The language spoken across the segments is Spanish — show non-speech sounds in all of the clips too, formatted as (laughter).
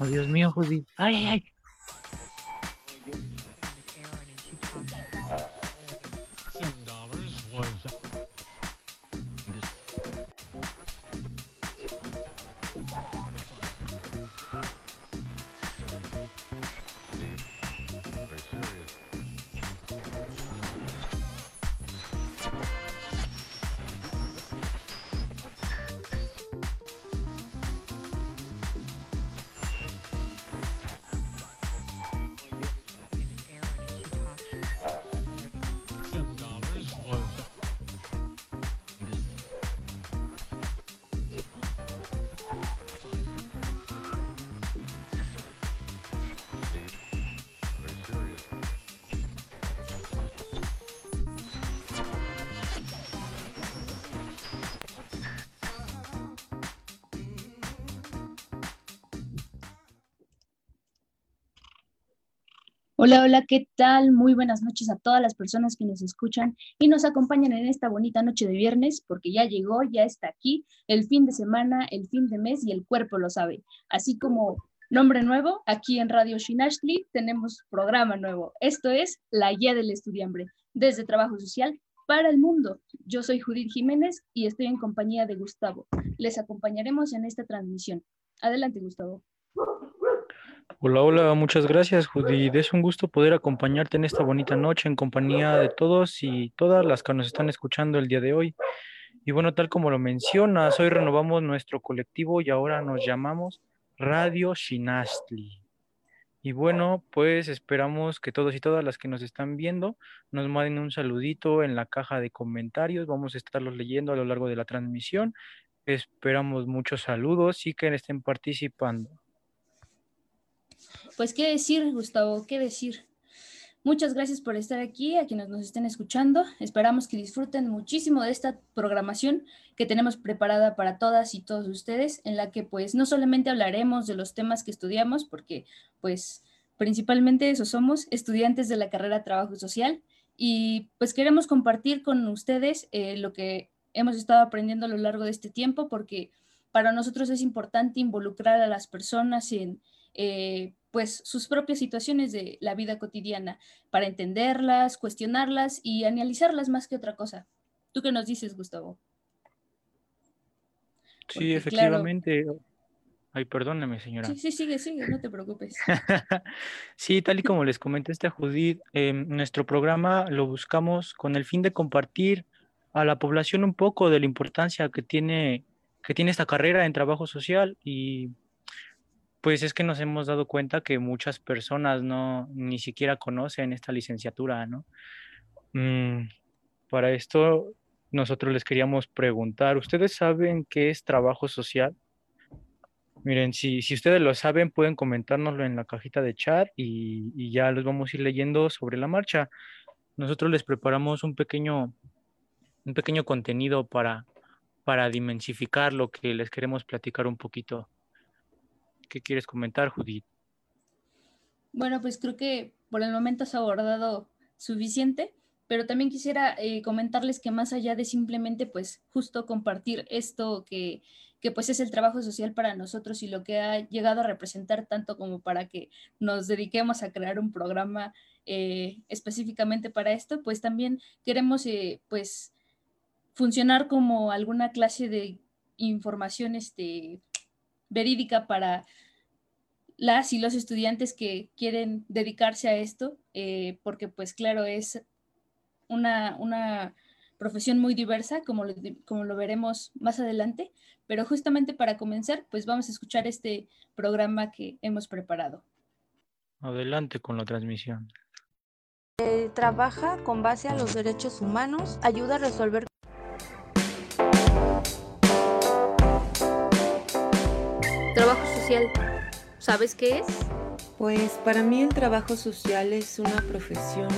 Oh, Dios mío, Judith. Ay, ay, ay. Hola, hola, ¿qué tal? Muy buenas noches a todas las personas que nos escuchan y nos acompañan en esta bonita noche de viernes, porque ya llegó, ya está aquí el fin de semana, el fin de mes y el cuerpo lo sabe. Así como nombre nuevo, aquí en Radio Shinashli tenemos programa nuevo. Esto es La Guía del Estudiambre, desde Trabajo Social para el Mundo. Yo soy Judith Jiménez y estoy en compañía de Gustavo. Les acompañaremos en esta transmisión. Adelante, Gustavo. Hola, hola, muchas gracias, Judith. Es un gusto poder acompañarte en esta bonita noche en compañía de todos y todas las que nos están escuchando el día de hoy. Y bueno, tal como lo mencionas, hoy renovamos nuestro colectivo y ahora nos llamamos Radio Shinastli. Y bueno, pues esperamos que todos y todas las que nos están viendo nos manden un saludito en la caja de comentarios. Vamos a estarlos leyendo a lo largo de la transmisión. Esperamos muchos saludos y que estén participando. Pues qué decir, Gustavo, qué decir. Muchas gracias por estar aquí, a quienes nos estén escuchando. Esperamos que disfruten muchísimo de esta programación que tenemos preparada para todas y todos ustedes, en la que pues no solamente hablaremos de los temas que estudiamos, porque pues principalmente eso somos, estudiantes de la carrera Trabajo Social, y pues queremos compartir con ustedes eh, lo que hemos estado aprendiendo a lo largo de este tiempo, porque para nosotros es importante involucrar a las personas en eh, pues sus propias situaciones de la vida cotidiana para entenderlas, cuestionarlas y analizarlas más que otra cosa. ¿Tú qué nos dices, Gustavo? sí, efectivamente. Ay, perdóname, señora. Sí, sí, sigue, sigue, no te preocupes. (laughs) sí, tal y como les comenté este Judith, em, nuestro programa lo buscamos con el fin de compartir a la población un poco de la importancia que tiene, que tiene esta carrera en trabajo social y pues es que nos hemos dado cuenta que muchas personas no ni siquiera conocen esta licenciatura, ¿no? Mm, para esto nosotros les queríamos preguntar, ¿ustedes saben qué es trabajo social? Miren, si, si ustedes lo saben, pueden comentárnoslo en la cajita de chat y, y ya los vamos a ir leyendo sobre la marcha. Nosotros les preparamos un pequeño, un pequeño contenido para, para dimensificar lo que les queremos platicar un poquito. ¿Qué quieres comentar, Judith? Bueno, pues creo que por el momento has abordado suficiente, pero también quisiera eh, comentarles que más allá de simplemente, pues, justo compartir esto que, que, pues, es el trabajo social para nosotros y lo que ha llegado a representar tanto como para que nos dediquemos a crear un programa eh, específicamente para esto, pues también queremos, eh, pues, funcionar como alguna clase de información, este, verídica para las y los estudiantes que quieren dedicarse a esto, eh, porque pues claro, es una, una profesión muy diversa, como lo, como lo veremos más adelante, pero justamente para comenzar, pues vamos a escuchar este programa que hemos preparado. Adelante con la transmisión. Eh, trabaja con base a los derechos humanos, ayuda a resolver social, ¿sabes qué es? Pues para mí el trabajo social es una profesión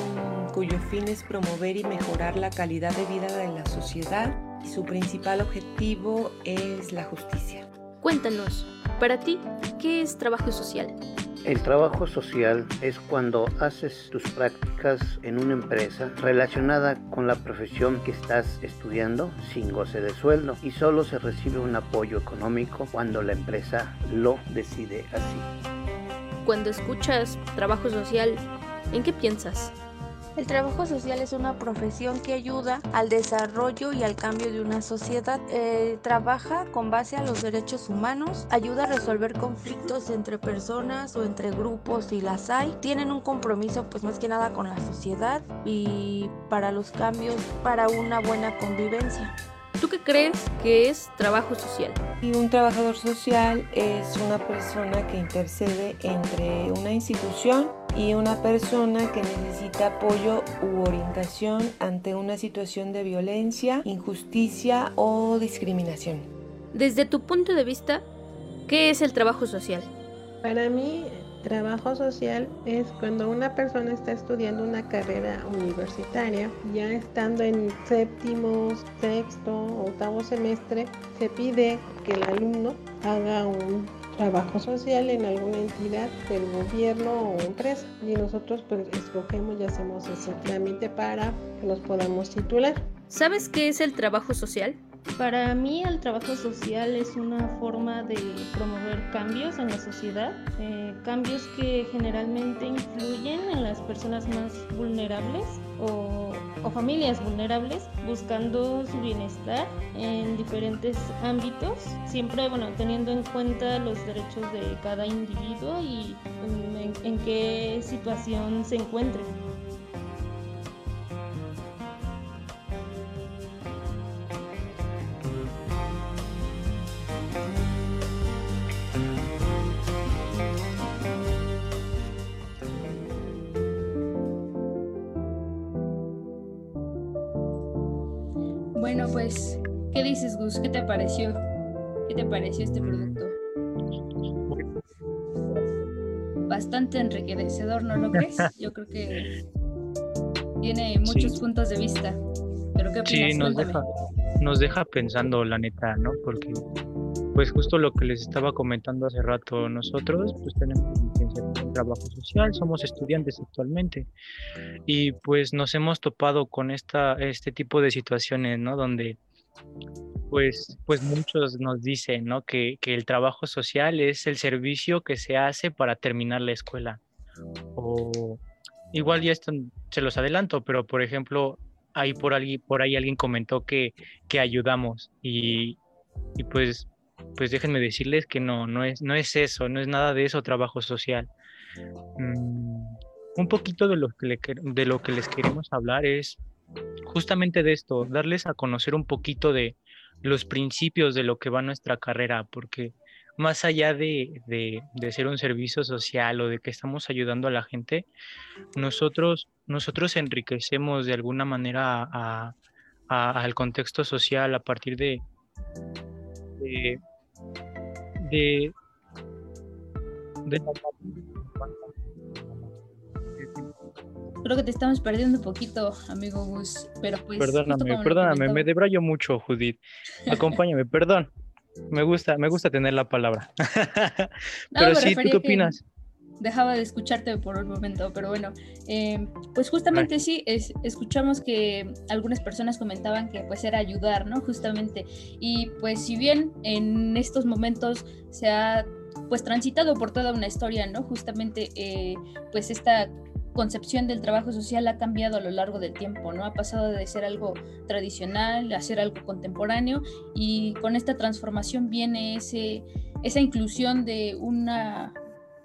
cuyo fin es promover y mejorar la calidad de vida de la sociedad y su principal objetivo es la justicia. Cuéntanos, para ti, ¿qué es trabajo social? El trabajo social es cuando haces tus prácticas en una empresa relacionada con la profesión que estás estudiando sin goce de sueldo y solo se recibe un apoyo económico cuando la empresa lo decide así. Cuando escuchas trabajo social, ¿en qué piensas? El trabajo social es una profesión que ayuda al desarrollo y al cambio de una sociedad. Eh, trabaja con base a los derechos humanos, ayuda a resolver conflictos entre personas o entre grupos y las hay. Tienen un compromiso pues más que nada con la sociedad y para los cambios, para una buena convivencia. ¿Tú qué crees que es trabajo social? Y un trabajador social es una persona que intercede entre una institución y una persona que necesita apoyo u orientación ante una situación de violencia, injusticia o discriminación. Desde tu punto de vista, ¿qué es el trabajo social? Para mí, Trabajo social es cuando una persona está estudiando una carrera universitaria, ya estando en séptimo, sexto, octavo semestre, se pide que el alumno haga un trabajo social en alguna entidad del gobierno o empresa y nosotros pues escogemos y hacemos ese trámite para que nos podamos titular. ¿Sabes qué es el trabajo social? Para mí el trabajo social es una forma de promover cambios en la sociedad, eh, cambios que generalmente influyen en las personas más vulnerables o, familias vulnerables, buscando su bienestar en diferentes ámbitos, siempre bueno, teniendo en cuenta los derechos de cada individuo y en, en qué situación se encuentre. Gus? ¿Qué te pareció? ¿Qué te pareció este producto? Bastante enriquecedor, ¿no lo (laughs) crees? Yo creo que tiene muchos puntos de vista. ¿Pero qué opinas? Sí, nos deja, nos deja pensando, la neta, ¿no? Porque, pues, justo lo que les estaba comentando hace rato, nosotros, pues, tenemos un trabajo social, somos estudiantes actualmente y pues nos hemos topado con esta, este tipo de situaciones, ¿no? Donde pues, pues muchos nos dicen, ¿no? Que, que el trabajo social es el servicio que se hace para terminar la escuela. O igual ya esto se los adelanto, pero por ejemplo, ahí por, ahí, por ahí alguien comentó que, que ayudamos y, y pues pues déjenme decirles que no, no es, no es eso, no es nada de eso trabajo social. Mm, un poquito de lo, que de lo que les queremos hablar es justamente de esto, darles a conocer un poquito de los principios de lo que va nuestra carrera, porque más allá de, de, ser un servicio social o de que estamos ayudando a la gente, nosotros, nosotros enriquecemos de alguna manera al contexto social a partir de, de, de Creo que te estamos perdiendo un poquito, amigo Gus, pero pues... Perdóname, perdóname, me debrayo mucho, Judith. Acompáñame, perdón. Me gusta, me gusta tener la palabra. (laughs) pero sí, ¿tú qué opinas? Dejaba de escucharte por un momento, pero bueno, eh, pues justamente Ay. sí, es, escuchamos que algunas personas comentaban que pues era ayudar, ¿no? Justamente. Y pues si bien en estos momentos se ha pues transitado por toda una historia, ¿no? Justamente eh, pues esta concepción del trabajo social ha cambiado a lo largo del tiempo, ¿no? Ha pasado de ser algo tradicional a ser algo contemporáneo y con esta transformación viene ese, esa inclusión de una,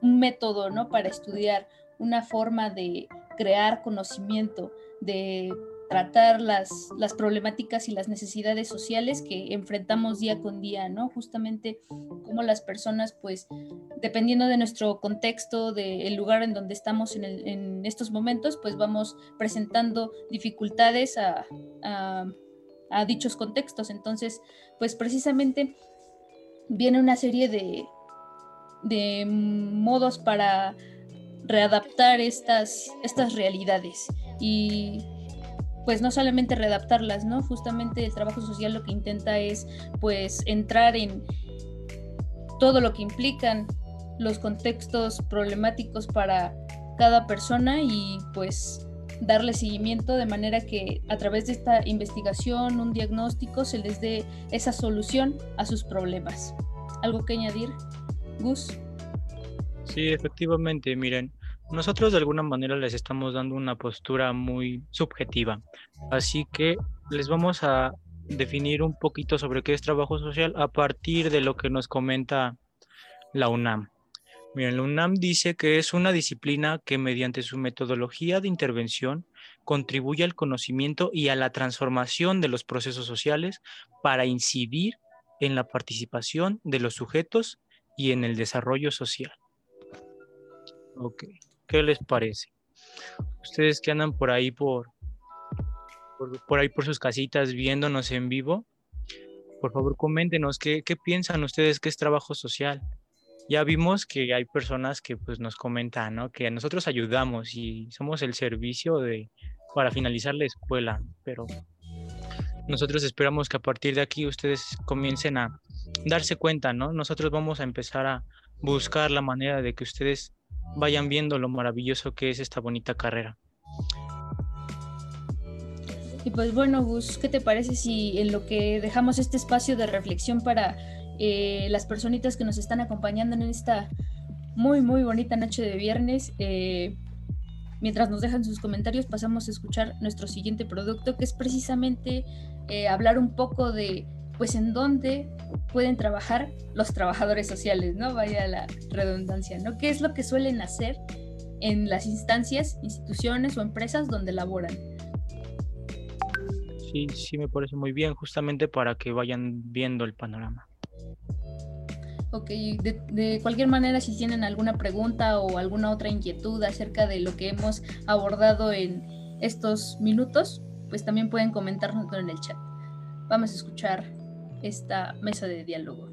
un método, ¿no? Para estudiar, una forma de crear conocimiento, de tratar las, las, problemáticas y las necesidades sociales que enfrentamos día con día, ¿no? Justamente como las personas, pues, dependiendo de nuestro contexto, del lugar en donde estamos en, en, estos momentos, pues vamos presentando dificultades a, a, a, dichos contextos. Entonces, pues precisamente viene una serie de, de modos para readaptar estas, estas realidades. Y pues no solamente readaptarlas, ¿no? Justamente el trabajo social lo que intenta es pues entrar en todo lo que implican los contextos problemáticos para cada persona y pues darle seguimiento de manera que a través de esta investigación, un diagnóstico, se les dé esa solución a sus problemas. ¿Algo que añadir, Gus? Sí, efectivamente, miren, nosotros de alguna manera les estamos dando una postura muy subjetiva, así que les vamos a definir un poquito sobre qué es trabajo social a partir de lo que nos comenta la UNAM. Miren, la UNAM dice que es una disciplina que mediante su metodología de intervención contribuye al conocimiento y a la transformación de los procesos sociales para incidir en la participación de los sujetos y en el desarrollo social. Ok, ¿qué les parece? Ustedes que andan por ahí por, por, ahí por sus casitas viéndonos en vivo, por favor coméntenos qué, piensan ustedes que es trabajo social ya vimos que hay personas que pues nos comentan, ¿no? Que nosotros ayudamos y somos el servicio de para finalizar la escuela, pero nosotros esperamos que a partir de aquí ustedes comiencen a darse cuenta, ¿no? Nosotros vamos a empezar a buscar la manera de que ustedes vayan viendo lo maravilloso que es esta bonita carrera. Y pues bueno, Gus, ¿qué te parece si en lo que dejamos este espacio de reflexión para eh, las personitas que nos están acompañando en esta muy, muy bonita noche de viernes. Eh, mientras nos dejan sus comentarios, pasamos a escuchar nuestro siguiente producto, que es precisamente eh, hablar un poco de, pues, en dónde pueden trabajar los trabajadores sociales, ¿no? Vaya la redundancia, ¿no? ¿Qué es lo que suelen hacer en las instancias, instituciones o empresas donde laboran? Sí, sí me parece muy bien, justamente para que vayan viendo el panorama. Ok, de, cualquier manera, si tienen alguna pregunta o alguna otra inquietud acerca de lo que hemos abordado en estos minutos, pues también pueden comentarnos en el chat. Vamos a escuchar esta mesa de diálogo.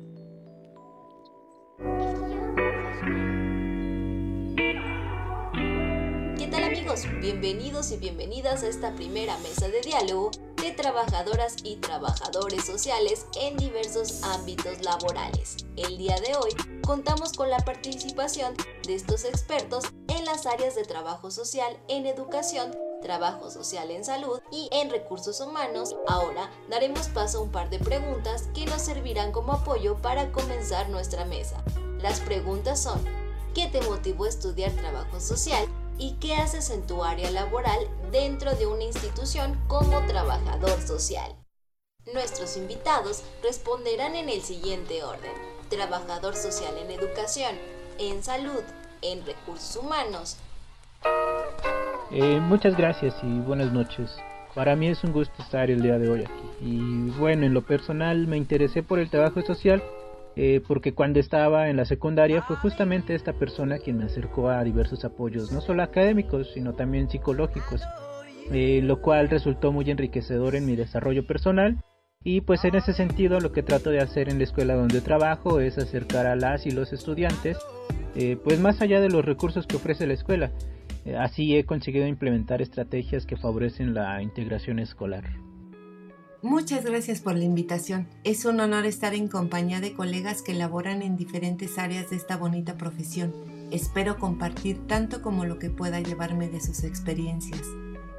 ¿Qué tal amigos? Bienvenidos y bienvenidas a esta primera mesa de diálogo de trabajadoras y trabajadores sociales en diversos ámbitos laborales. El día de hoy contamos con la participación de estos expertos en las áreas de trabajo social en educación, trabajo social en salud y en recursos humanos. Ahora daremos paso a un par de preguntas que nos servirán como apoyo para comenzar nuestra mesa. Las preguntas son, ¿qué te motivó a estudiar trabajo social? y qué haces en tu área laboral dentro de una institución como trabajador social. Nuestros invitados responderán en el siguiente orden. Trabajador social en educación, en salud, en recursos humanos. Eh, muchas gracias y buenas noches. Para mí es un gusto estar el día de hoy aquí. Y bueno, en lo personal me interesé por el trabajo social eh, porque cuando estaba en la secundaria fue justamente esta persona quien me acercó a diversos apoyos, no solo académicos, sino también psicológicos, eh, lo cual resultó muy enriquecedor en mi desarrollo personal. Y pues en ese sentido lo que trato de hacer en la escuela donde trabajo es acercar a las y los estudiantes, eh, pues más allá de los recursos que ofrece la escuela. Así he conseguido implementar estrategias que favorecen la integración escolar. Muchas gracias por la invitación. Es un honor estar en compañía de colegas que laboran en diferentes áreas de esta bonita profesión. Espero compartir tanto como lo que pueda llevarme de sus experiencias.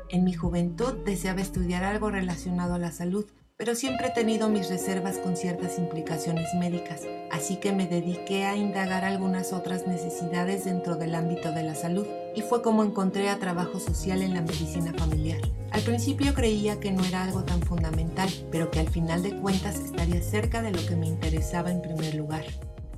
En mi juventud deseaba estudiar algo relacionado a la salud, pero siempre he tenido mis reservas con ciertas implicaciones médicas, así que me dediqué a indagar algunas otras necesidades dentro del ámbito de la salud y fue como encontré a trabajo social en la medicina familiar. Al principio creía que no era algo tan fundamental, pero que al final de cuentas estaría cerca de lo que me interesaba en primer lugar.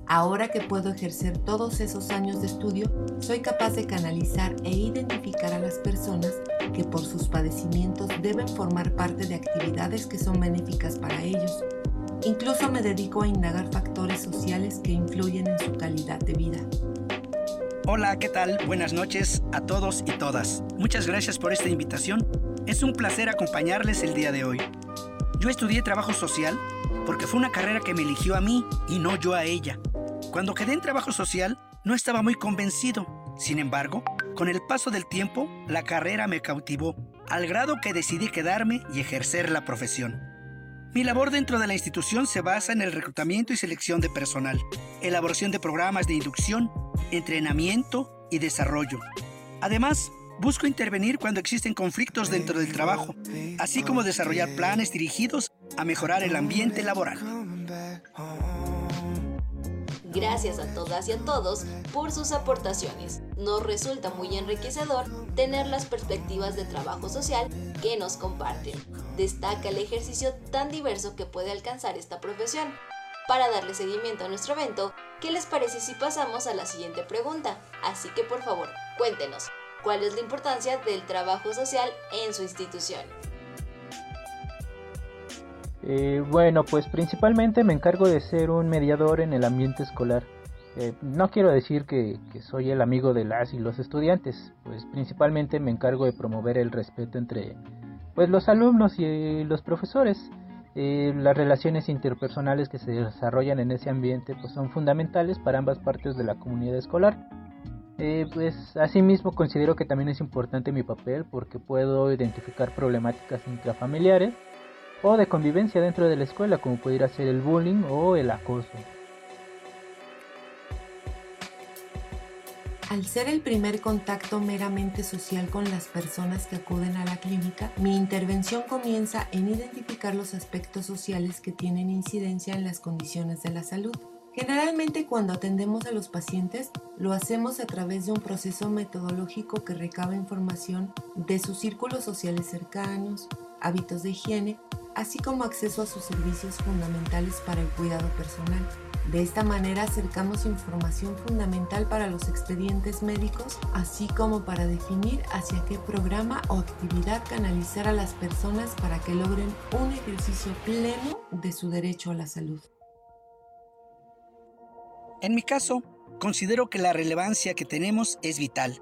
Ahora que puedo ejercer todos esos años de estudio, soy capaz de canalizar e identificar a las personas que por sus padecimientos deben formar parte de actividades que son benéficas para ellos. Incluso me dedico a indagar factores sociales que influyen en su calidad de vida. Hola, ¿qué tal? Buenas noches a todos y todas. Muchas gracias por esta invitación. Es un placer acompañarles el día de hoy. Yo estudié trabajo social porque fue una carrera que me eligió a mí y no yo a ella. Cuando quedé en trabajo social, no estaba muy convencido. Sin embargo, con el paso del tiempo, la carrera me cautivó, al grado que decidí quedarme y ejercer la profesión. Mi labor dentro de la institución se basa en el reclutamiento y selección de personal, elaboración de programas de inducción, entrenamiento y desarrollo. Además, busco intervenir cuando existen conflictos dentro del trabajo, así como desarrollar planes dirigidos a mejorar el ambiente laboral. Gracias a todas y a todos por sus aportaciones. Nos resulta muy enriquecedor tener las perspectivas de trabajo social que nos comparten. Destaca el ejercicio tan diverso que puede alcanzar esta profesión. Para darle seguimiento a nuestro evento, ¿qué les parece si pasamos a la siguiente pregunta? Así que por favor, cuéntenos, ¿cuál es la importancia del trabajo social en su institución? Eh, bueno, pues principalmente me encargo de ser un mediador en el ambiente escolar. Eh, no quiero decir que, soy el amigo de las y los estudiantes, pues principalmente me encargo de promover el respeto entre pues los alumnos y los profesores. Eh, las relaciones interpersonales que se desarrollan en ese ambiente pues son fundamentales para ambas partes de la comunidad escolar. pues asimismo considero que también es importante mi papel porque puedo identificar problemáticas intrafamiliares o de convivencia dentro de la escuela, como pudiera ser el bullying o el acoso. Al ser el primer contacto meramente social con las personas que acuden a la clínica, mi intervención comienza en identificar los aspectos sociales que tienen incidencia en las condiciones de la salud. Generalmente cuando atendemos a los pacientes lo hacemos a través de un proceso metodológico que recaba información de sus círculos sociales cercanos, hábitos de higiene así como acceso a sus servicios fundamentales para el cuidado personal. De esta manera acercamos información fundamental para los expedientes médicos, así como para definir hacia qué programa o actividad canalizar a las personas para que logren un ejercicio pleno de su derecho a la salud. En mi caso, considero que la relevancia que tenemos es vital,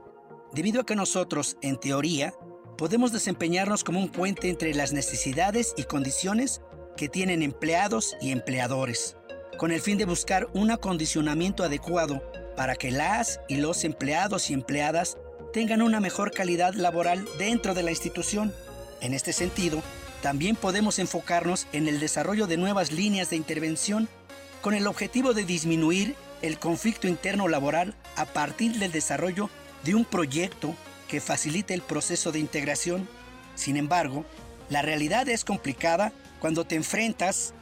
debido a que nosotros, en teoría, podemos desempeñarnos como un puente entre las necesidades y condiciones que tienen empleados y empleadores, con el fin de buscar un acondicionamiento adecuado para que las y los empleados y empleadas tengan una mejor calidad laboral dentro de la institución. En este sentido, también podemos enfocarnos en el desarrollo de nuevas líneas de intervención con el objetivo de disminuir el conflicto interno laboral a partir del desarrollo de un proyecto que facilite el proceso de integración. Sin embargo, la realidad es complicada cuando te enfrentas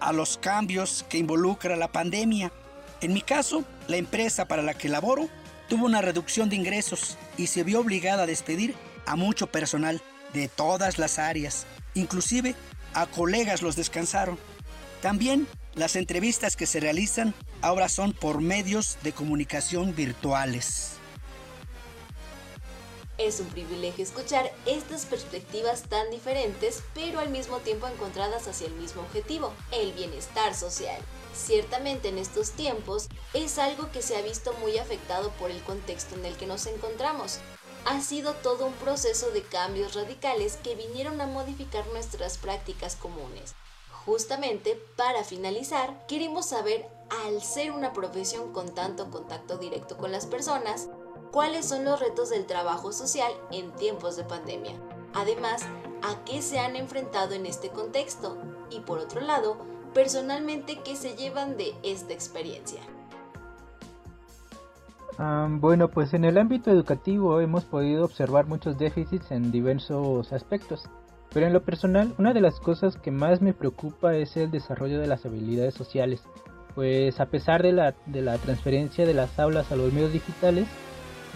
a los cambios que involucra la pandemia. En mi caso, la empresa para la que laboro tuvo una reducción de ingresos y se vio obligada a despedir a mucho personal de todas las áreas, inclusive a colegas los descansaron. También las entrevistas que se realizan ahora son por medios de comunicación virtuales. Es un privilegio escuchar estas perspectivas tan diferentes, pero al mismo tiempo encontradas hacia el mismo objetivo, el bienestar social. Ciertamente en estos tiempos es algo que se ha visto muy afectado por el contexto en el que nos encontramos. Ha sido todo un proceso de cambios radicales que vinieron a modificar nuestras prácticas comunes. Justamente para finalizar, queremos saber, al ser una profesión con tanto contacto directo con las personas, cuáles son los retos del trabajo social en tiempos de pandemia. Además, a qué se han enfrentado en este contexto y por otro lado, personalmente qué se llevan de esta experiencia. bueno, pues en el ámbito educativo hemos podido observar muchos déficits en diversos aspectos, pero en lo personal una de las cosas que más me preocupa es el desarrollo de las habilidades sociales, pues a pesar de la, de la transferencia de las aulas a los medios digitales,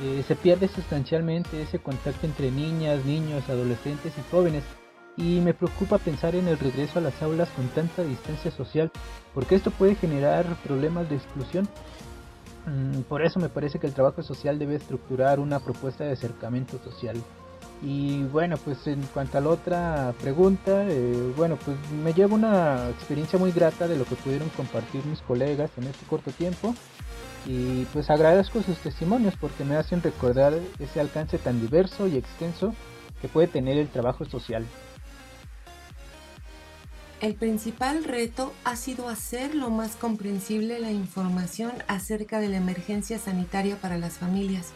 eh, se pierde sustancialmente ese contacto entre niñas, niños, adolescentes y jóvenes. Y me preocupa pensar en el regreso a las aulas con tanta distancia social, porque esto puede generar problemas de exclusión. Mm, por eso me parece que el trabajo social debe estructurar una propuesta de acercamiento social. Y bueno, pues en cuanto a la otra pregunta, eh, bueno, pues me llevo una experiencia muy grata de lo que pudieron compartir mis colegas en este corto tiempo y pues agradezco sus testimonios porque me hacen recordar ese alcance tan diverso y extenso que puede tener el trabajo social. El principal reto ha sido hacer lo más comprensible la información acerca de la emergencia sanitaria para las familias,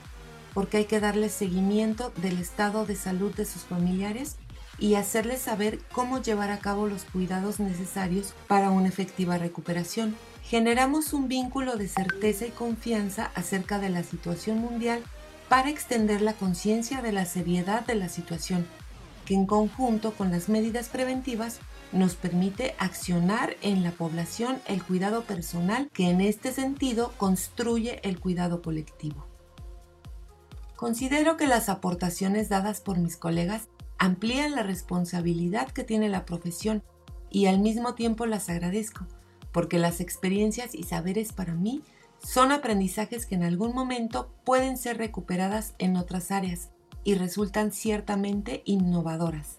porque hay que darles seguimiento del estado de salud de sus familiares y hacerles saber cómo llevar a cabo los cuidados necesarios para una efectiva recuperación. Generamos un vínculo de certeza y confianza acerca de la situación mundial para extender la conciencia de la seriedad de la situación, que en conjunto con las medidas preventivas nos permite accionar en la población el cuidado personal que en este sentido construye el cuidado colectivo. Considero que las aportaciones dadas por mis colegas amplían la responsabilidad que tiene la profesión y al mismo tiempo las agradezco, porque las experiencias y saberes para mí son aprendizajes que en algún momento pueden ser recuperadas en otras áreas y resultan ciertamente innovadoras.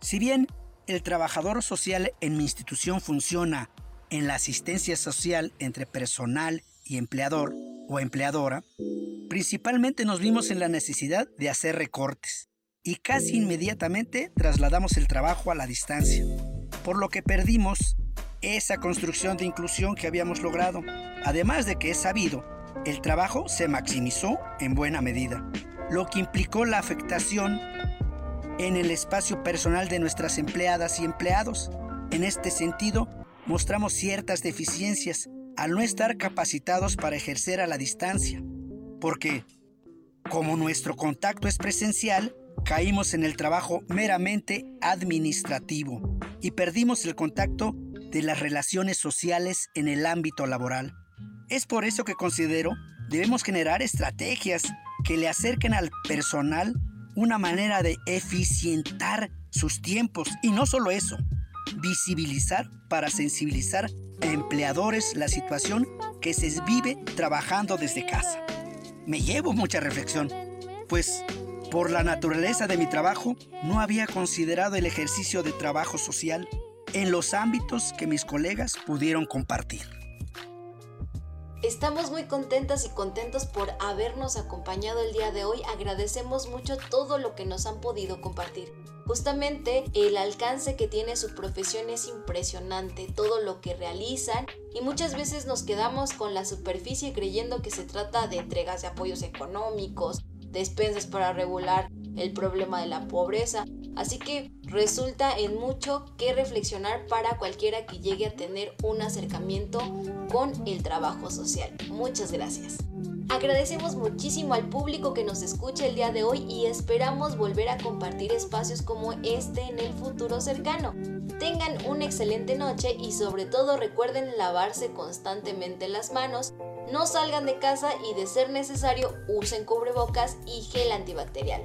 Si bien el trabajador social en mi institución funciona en la asistencia social entre personal y empleador o empleadora, principalmente nos vimos en la necesidad de hacer recortes y casi inmediatamente trasladamos el trabajo a la distancia, por lo que perdimos esa construcción de inclusión que habíamos logrado. Además de que es sabido, el trabajo se maximizó en buena medida, lo que implicó la afectación en el espacio personal de nuestras empleadas y empleados. En este sentido, mostramos ciertas deficiencias al no estar capacitados para ejercer a la distancia, porque, como nuestro contacto es presencial, caímos en el trabajo meramente administrativo y perdimos el contacto de las relaciones sociales en el ámbito laboral. Es por eso que considero debemos generar estrategias que le acerquen al personal una manera de eficientar sus tiempos y no solo eso, visibilizar para sensibilizar a empleadores la situación que se vive trabajando desde casa. Me llevo mucha reflexión, pues por la naturaleza de mi trabajo, no había considerado el ejercicio de trabajo social en los ámbitos que mis colegas pudieron compartir. Estamos muy contentas y contentos por habernos acompañado el día de hoy. Agradecemos mucho todo lo que nos han podido compartir. Justamente el alcance que tiene su profesión es impresionante, todo lo que realizan y muchas veces nos quedamos con la superficie creyendo que se trata de entregas de apoyos económicos, despensas para regular el problema de la pobreza. Así que resulta en mucho que reflexionar para cualquiera que llegue a tener un acercamiento con el trabajo social. Muchas gracias. Agradecemos muchísimo al público que nos escucha el día de hoy y esperamos volver a compartir espacios como este en el futuro cercano. Tengan una excelente noche y sobre todo recuerden lavarse constantemente las manos no salgan de casa y de ser necesario usen cubrebocas y gel antibacterial.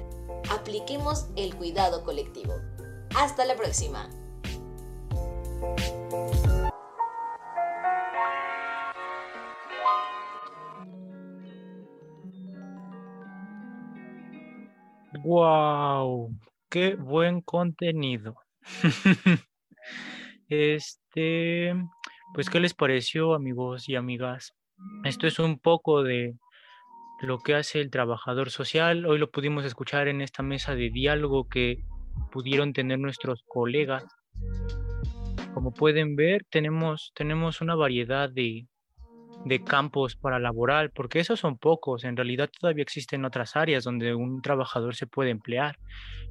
Apliquemos el cuidado colectivo. Hasta la próxima. ¡Wow! ¡Qué buen contenido! (laughs) este, pues, ¿qué les pareció, amigos y amigas? Esto es un poco de lo que hace el trabajador social. Hoy lo pudimos escuchar en esta mesa de diálogo que pudieron tener nuestros colegas. Como pueden ver, tenemos, tenemos una variedad de, de campos para laboral, porque esos son pocos. En realidad todavía existen otras áreas donde un trabajador se puede emplear.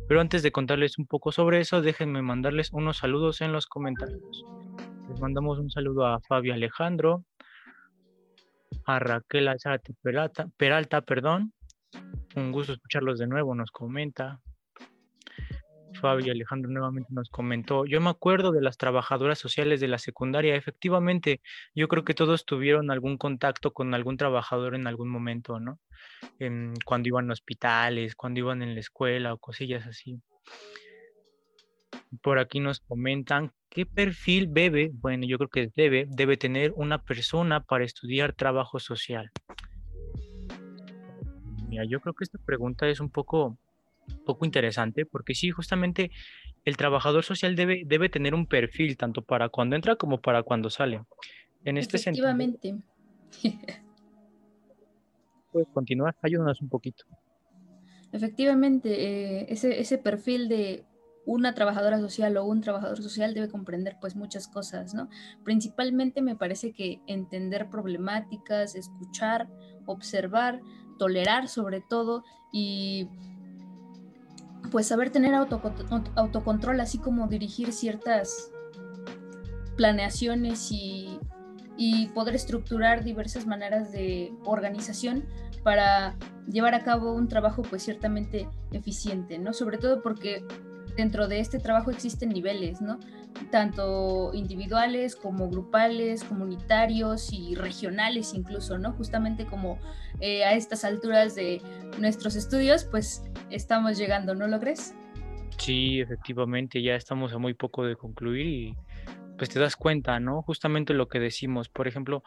Pero antes de contarles un poco sobre eso, déjenme mandarles unos saludos en los comentarios. Les mandamos un saludo a Fabio Alejandro, a Raquel Alzate Peralta, Peralta, perdón. Un gusto escucharlos de nuevo, nos comenta. Fabio Alejandro nuevamente nos comentó, yo me acuerdo de las trabajadoras sociales de la secundaria, efectivamente, yo creo que todos tuvieron algún contacto con algún trabajador en algún momento, ¿no? cuando iban a hospitales, cuando iban en la escuela o cosillas así. Por aquí nos comentan ¿Qué perfil debe, bueno, yo creo que debe, debe tener una persona para estudiar trabajo social? Mira, yo creo que esta pregunta es un poco, poco interesante porque sí, justamente el trabajador social debe, debe tener un perfil tanto para cuando entra como para cuando sale. En este sentido. Efectivamente. (laughs) Puedes continuar, ayúdanos un poquito. Efectivamente, eh, ese, ese perfil de una trabajadora social o un trabajador social debe comprender pues muchas cosas, ¿no? Principalmente me parece que entender problemáticas, escuchar, observar, tolerar sobre todo y pues saber tener autocontrol, así como dirigir ciertas planeaciones y, y poder estructurar diversas maneras de organización para llevar a cabo un trabajo pues ciertamente eficiente, ¿no? Sobre todo porque dentro de este trabajo existen niveles, ¿no? Tanto individuales como grupales, comunitarios y regionales incluso, ¿no? Justamente como eh, a estas alturas de nuestros estudios, pues estamos llegando, ¿no lo crees? Sí, efectivamente, ya estamos a muy poco de concluir y pues te das cuenta, ¿no? Justamente lo que decimos, por ejemplo,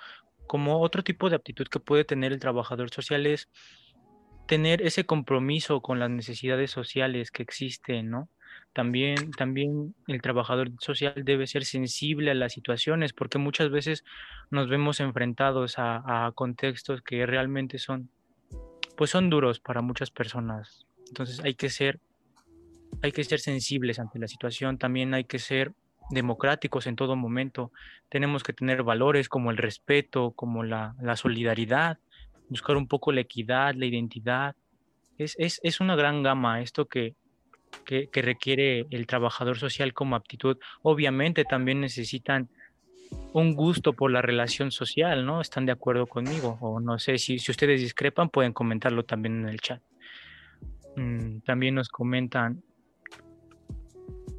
como otro tipo de aptitud que puede tener el trabajador social es tener ese compromiso con las necesidades sociales que existen, ¿no? También, también el trabajador social debe ser sensible a las situaciones porque muchas veces nos vemos enfrentados a, contextos que realmente son, pues son duros para muchas personas. Entonces hay que ser, hay que ser sensibles ante la situación, también hay que ser democráticos en todo momento. Tenemos que tener valores como el respeto, como la, la solidaridad, buscar un poco la equidad, la identidad. Es, es, es una gran gama esto que, que, requiere el trabajador social como aptitud. Obviamente también necesitan un gusto por la relación social, ¿no? ¿Están de acuerdo conmigo? O no sé, si, si ustedes discrepan, pueden comentarlo también en el chat. Mm, también nos comentan,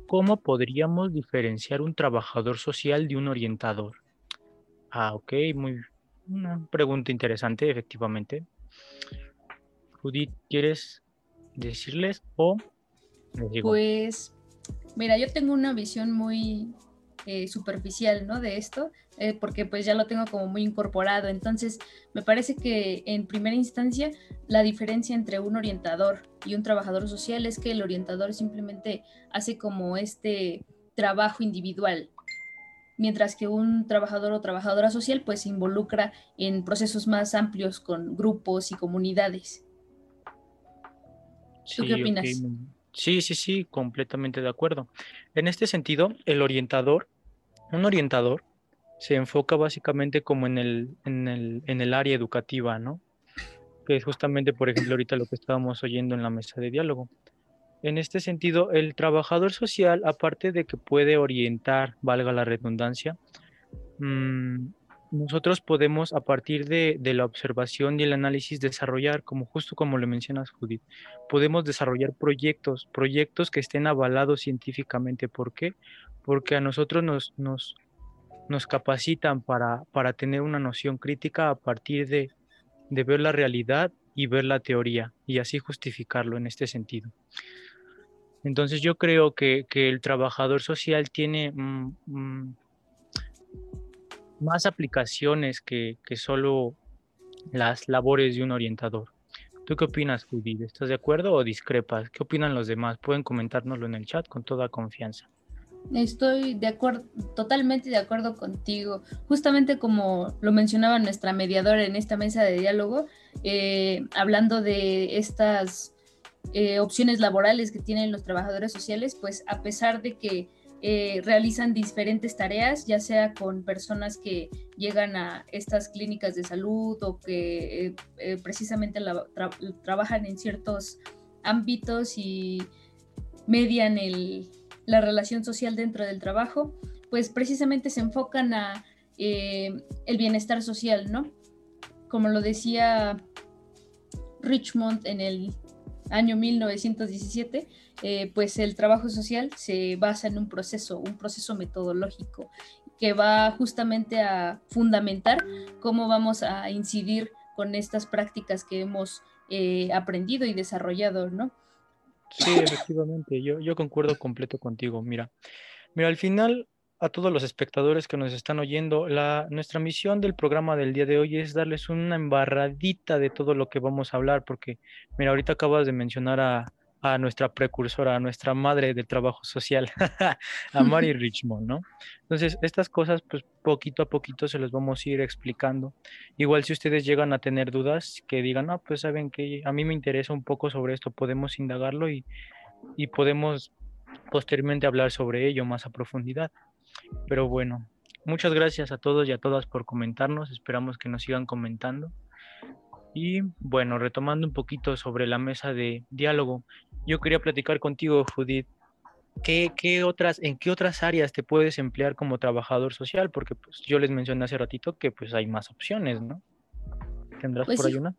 ¿Cómo podríamos diferenciar un trabajador social de un orientador? Ah, ok, muy una pregunta interesante, efectivamente. Judith, ¿quieres decirles o Pues, mira, yo tengo una visión muy eh, superficial, ¿no? De esto, eh, porque pues ya lo tengo como muy incorporado. Entonces, me parece que en primera instancia la diferencia entre un orientador y un trabajador social es que el orientador simplemente hace como este trabajo individual, mientras que un trabajador o trabajadora social pues se involucra en procesos más amplios con grupos y comunidades. ¿Tú qué opinas? Sí, sí, sí, completamente de acuerdo. En este sentido, el orientador un orientador se enfoca básicamente como en el, en el, en el área educativa, ¿no? Que es justamente, por ejemplo, ahorita lo que estábamos oyendo en la mesa de diálogo. En este sentido, el trabajador social, aparte de que puede orientar, valga la redundancia, mmm, nosotros podemos a partir de, la observación y el análisis desarrollar, como justo como lo mencionas Judith, podemos desarrollar proyectos, proyectos que estén avalados científicamente. ¿Por qué? Porque a nosotros nos, nos, nos capacitan para, para tener una noción crítica a partir de, de ver la realidad y ver la teoría y así justificarlo en este sentido. Entonces yo creo que, que el trabajador social tiene... Mm, mm, más aplicaciones que, que solo las labores de un orientador. ¿Tú qué opinas, Judith? ¿Estás de acuerdo o discrepas? ¿Qué opinan los demás? Pueden comentárnoslo en el chat con toda confianza. Estoy de acuerdo, totalmente de acuerdo contigo. Justamente como lo mencionaba nuestra mediadora en esta mesa de diálogo, eh, hablando de estas eh, opciones laborales que tienen los trabajadores sociales, pues a pesar de que eh, realizan diferentes tareas, ya sea con personas que llegan a estas clínicas de salud o que eh, eh, precisamente trabajan en ciertos ámbitos y median la relación social dentro del trabajo, pues precisamente se enfocan a el bienestar social, ¿no? Como lo decía Richmond en el año 1917, eh, pues el trabajo social se basa en un proceso, un proceso metodológico que va justamente a fundamentar cómo vamos a incidir con estas prácticas que hemos eh, aprendido y desarrollado, ¿no? Sí, efectivamente, yo, yo concuerdo completo contigo. Mira, mira, al final a todos los espectadores que nos están oyendo, la, nuestra misión del programa del día de hoy es darles una embarradita de todo lo que vamos a hablar, porque, mira, ahorita acabas de mencionar a, a nuestra precursora, a nuestra madre del trabajo social, (laughs) a Mary (laughs) Richmond, ¿no? Entonces, estas cosas, pues poquito a poquito se las vamos a ir explicando. Igual si ustedes llegan a tener dudas, que digan, no, pues saben que a mí me interesa un poco sobre esto, podemos indagarlo y, y podemos posteriormente hablar sobre ello más a profundidad. Pero bueno, muchas gracias a todos y a todas por comentarnos. Esperamos que nos sigan comentando. Y bueno, retomando un poquito sobre la mesa de diálogo, yo quería platicar contigo, Judith. ¿Qué, qué, otras, ¿En qué otras áreas te puedes emplear como trabajador social? Porque pues, yo les mencioné hace ratito que pues hay más opciones, ¿no? ¿Tendrás Pues por sí. ahí una?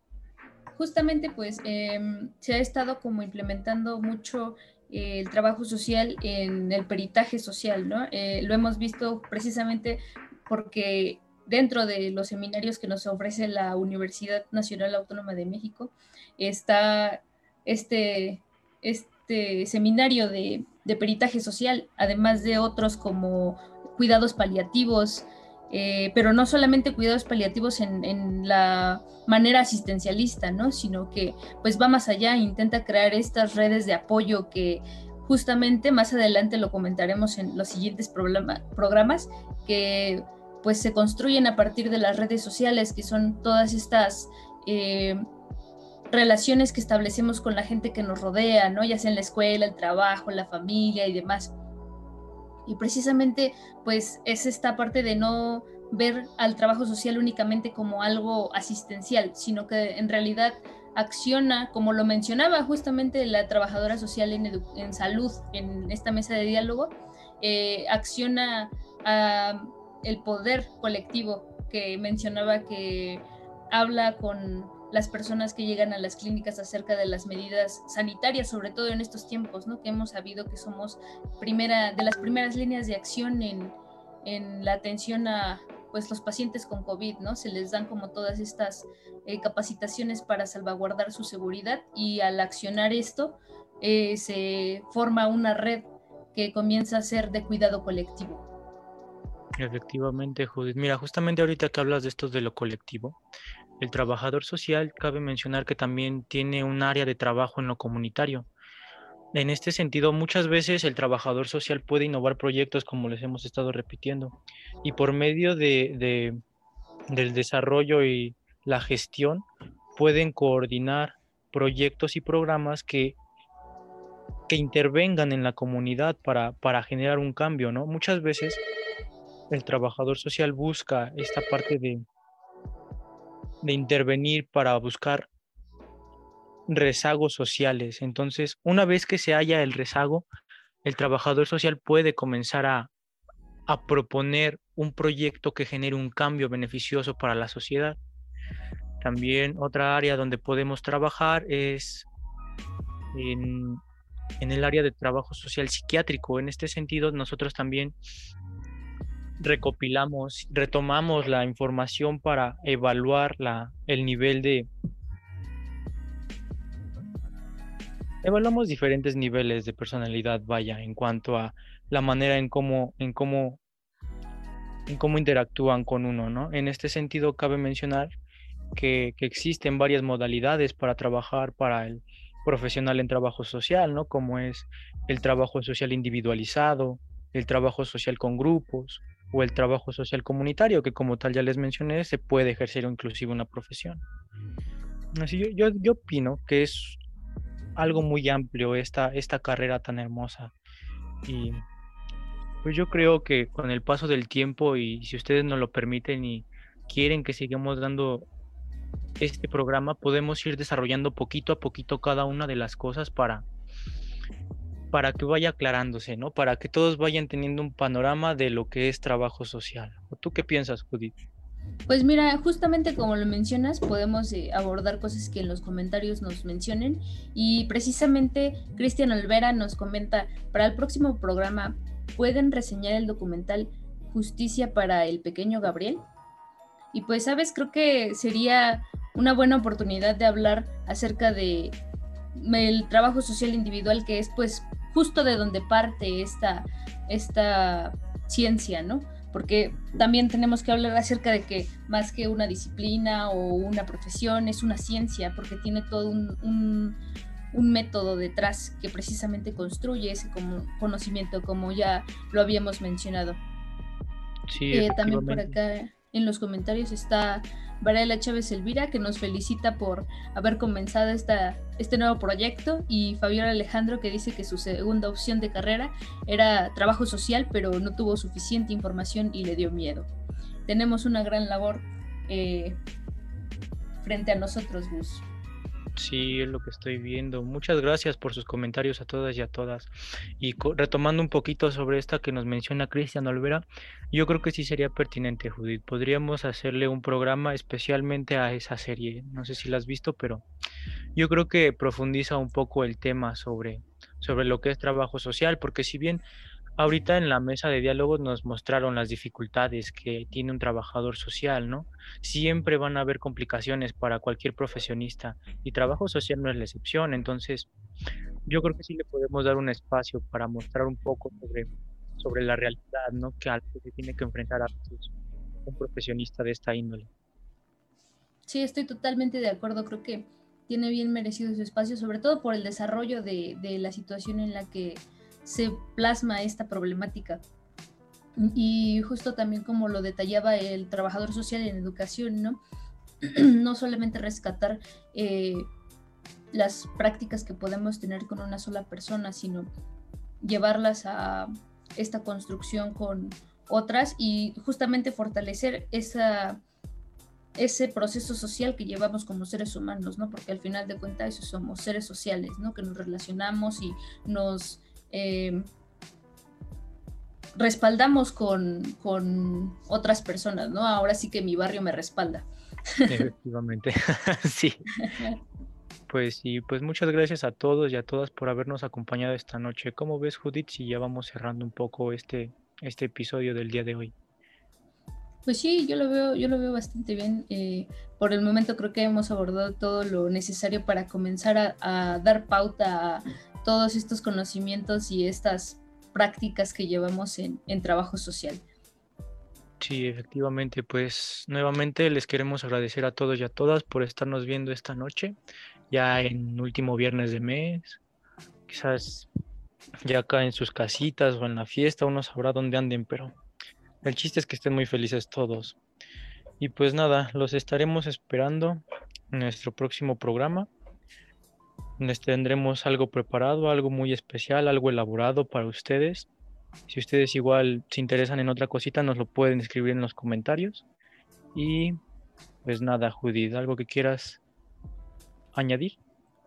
Justamente pues em, se ha estado como implementando mucho el trabajo social en el peritaje social, ¿no? Eh, lo hemos visto precisamente porque dentro de los seminarios que nos ofrece la Universidad Nacional Autónoma de México está este, este seminario de, de peritaje social, además de otros como cuidados paliativos, eh, pero no solamente cuidados paliativos en, la manera asistencialista, ¿no? Sino que pues va más allá, intenta crear estas redes de apoyo que justamente más adelante lo comentaremos en los siguientes programa, programas, que pues se construyen a partir de las redes sociales, que son todas estas eh, relaciones que establecemos con la gente que nos rodea, ¿no? Ya sea en la escuela, el trabajo, la familia y demás. Y precisamente, pues es esta parte de no ver al trabajo social únicamente como algo asistencial, sino que en realidad acciona, como lo mencionaba justamente la trabajadora social en, salud en esta mesa de diálogo, eh, acciona a el poder colectivo que mencionaba que habla con las personas que llegan a las clínicas acerca de las medidas sanitarias, sobre todo en estos tiempos, ¿no? Que hemos sabido que somos primera, de las primeras líneas de acción en, en la atención a pues, los pacientes con COVID, ¿no? Se les dan como todas estas eh, capacitaciones para salvaguardar su seguridad y al accionar esto eh, se forma una red que comienza a ser de cuidado colectivo. Efectivamente, Judith. Mira, justamente ahorita que hablas de esto de lo colectivo, el trabajador social cabe mencionar que también tiene un área de trabajo en lo comunitario. En este sentido, muchas veces el trabajador social puede innovar proyectos como les hemos estado repitiendo y por medio de, de, del desarrollo y la gestión pueden coordinar proyectos y programas que, que intervengan en la comunidad para, para generar un cambio, ¿no? Muchas veces el trabajador social busca esta parte de, de intervenir para buscar rezagos sociales. Entonces, una vez que se haya el rezago, el trabajador social puede comenzar a, a proponer un proyecto que genere un cambio beneficioso para la sociedad. También otra área donde podemos trabajar es en el área de trabajo social psiquiátrico. En este sentido, nosotros también recopilamos, retomamos la información para evaluar la, el nivel de... Evaluamos diferentes niveles de personalidad, vaya, en cuanto a la manera en cómo, en cómo, en cómo interactúan con uno, ¿no? En este sentido, cabe mencionar que, que existen varias modalidades para trabajar para el profesional en trabajo social, ¿no? Como es el trabajo social individualizado, el trabajo social con grupos, o el trabajo social comunitario, que como tal ya les mencioné, se puede ejercer inclusive una profesión. Así yo, yo, opino que es algo muy amplio esta, esta carrera tan hermosa. Y pues yo creo que con el paso del tiempo y si ustedes nos lo permiten y quieren que sigamos dando este programa, podemos ir desarrollando poquito a poquito cada una de las cosas para para que vaya aclarándose, ¿no? Para que todos vayan teniendo un panorama de lo que es trabajo social. ¿O tú qué piensas, Judith? Pues mira, justamente como lo mencionas, podemos eh, abordar cosas que en los comentarios nos mencionen y precisamente Cristian Olvera nos comenta, para el próximo programa, ¿pueden reseñar el documental Justicia para el pequeño Gabriel? Y pues, sabes, creo que sería una buena oportunidad de hablar acerca de el trabajo social individual que es pues justo de donde parte esta, esta ciencia, ¿no? Porque también tenemos que hablar acerca de que más que una disciplina o una profesión, es una ciencia, porque tiene todo un, un, un método detrás que precisamente construye ese como conocimiento, como ya lo habíamos mencionado. Sí, eh, también por acá en los comentarios está Varela Chávez Elvira, que nos felicita por haber comenzado esta, este nuevo proyecto, y Fabiola Alejandro, que dice que su segunda opción de carrera era trabajo social, pero no tuvo suficiente información y le dio miedo. Tenemos una gran labor eh, frente a nosotros, Gus. Sí, es lo que estoy viendo. Muchas gracias por sus comentarios a todas y a todas. Y retomando un poquito sobre esta que nos menciona Cristian Olvera, yo creo que sí sería pertinente, Judith. Podríamos hacerle un programa especialmente a esa serie. No sé si la has visto, pero yo creo que profundiza un poco el tema sobre, sobre lo que es trabajo social, porque si bien Ahorita en la mesa de diálogos nos mostraron las dificultades que tiene un trabajador social, ¿no? Siempre van a haber complicaciones para cualquier profesionista y trabajo social no es la excepción. Entonces, yo creo que sí le podemos dar un espacio para mostrar un poco sobre, sobre la realidad, ¿no? Que algo se tiene que enfrentar a un profesionista de esta índole. Sí, estoy totalmente de acuerdo. Creo que tiene bien merecido su espacio, sobre todo por el desarrollo de, de la situación en la que se plasma esta problemática. Y justo también como lo detallaba el trabajador social en educación, ¿no? (clears throat) no solamente rescatar eh, las prácticas que podemos tener con una sola persona, sino llevarlas a esta construcción con otras y justamente fortalecer esa, ese proceso social que llevamos como seres humanos, ¿no? Porque al final de cuentas somos seres sociales, ¿no? Que nos relacionamos y nos eh, respaldamos con, otras personas, ¿no? Ahora sí que mi barrio me respalda. Efectivamente, (laughs) sí. Pues sí, pues muchas gracias a todos y a todas por habernos acompañado esta noche. ¿Cómo ves, Judith, si ya vamos cerrando un poco este, este episodio del día de hoy? Pues sí, yo lo veo, yo lo veo bastante bien. Eh, por el momento creo que hemos abordado todo lo necesario para comenzar a, a dar pauta a todos estos conocimientos y estas prácticas que llevamos en, trabajo social. Sí, efectivamente, pues nuevamente les queremos agradecer a todos y a todas por estarnos viendo esta noche, ya en último viernes de mes, quizás ya acá en sus casitas o en la fiesta, uno sabrá dónde anden, pero el chiste es que estén muy felices todos. Y pues nada, los estaremos esperando en nuestro próximo programa les tendremos algo preparado, algo muy especial, algo elaborado para ustedes. Si ustedes igual se interesan en otra cosita, nos lo pueden escribir en los comentarios. Y pues nada, Judith, ¿algo que quieras añadir?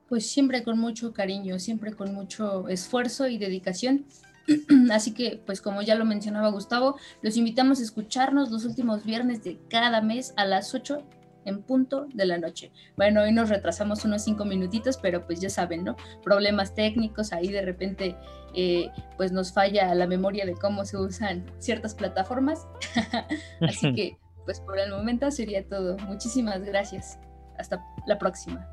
Pues siempre con mucho cariño, siempre con mucho esfuerzo y dedicación. (clears throat) Así que, pues como ya lo mencionaba Gustavo, los invitamos a escucharnos los últimos viernes de cada mes a las 8 en punto de la noche. Bueno, hoy nos retrasamos unos cinco minutitos, pero pues ya saben, ¿no? Problemas técnicos, ahí de repente eh, pues nos falla la memoria de cómo se usan ciertas plataformas. (laughs) Así que pues por el momento sería todo. Muchísimas gracias. Hasta la próxima.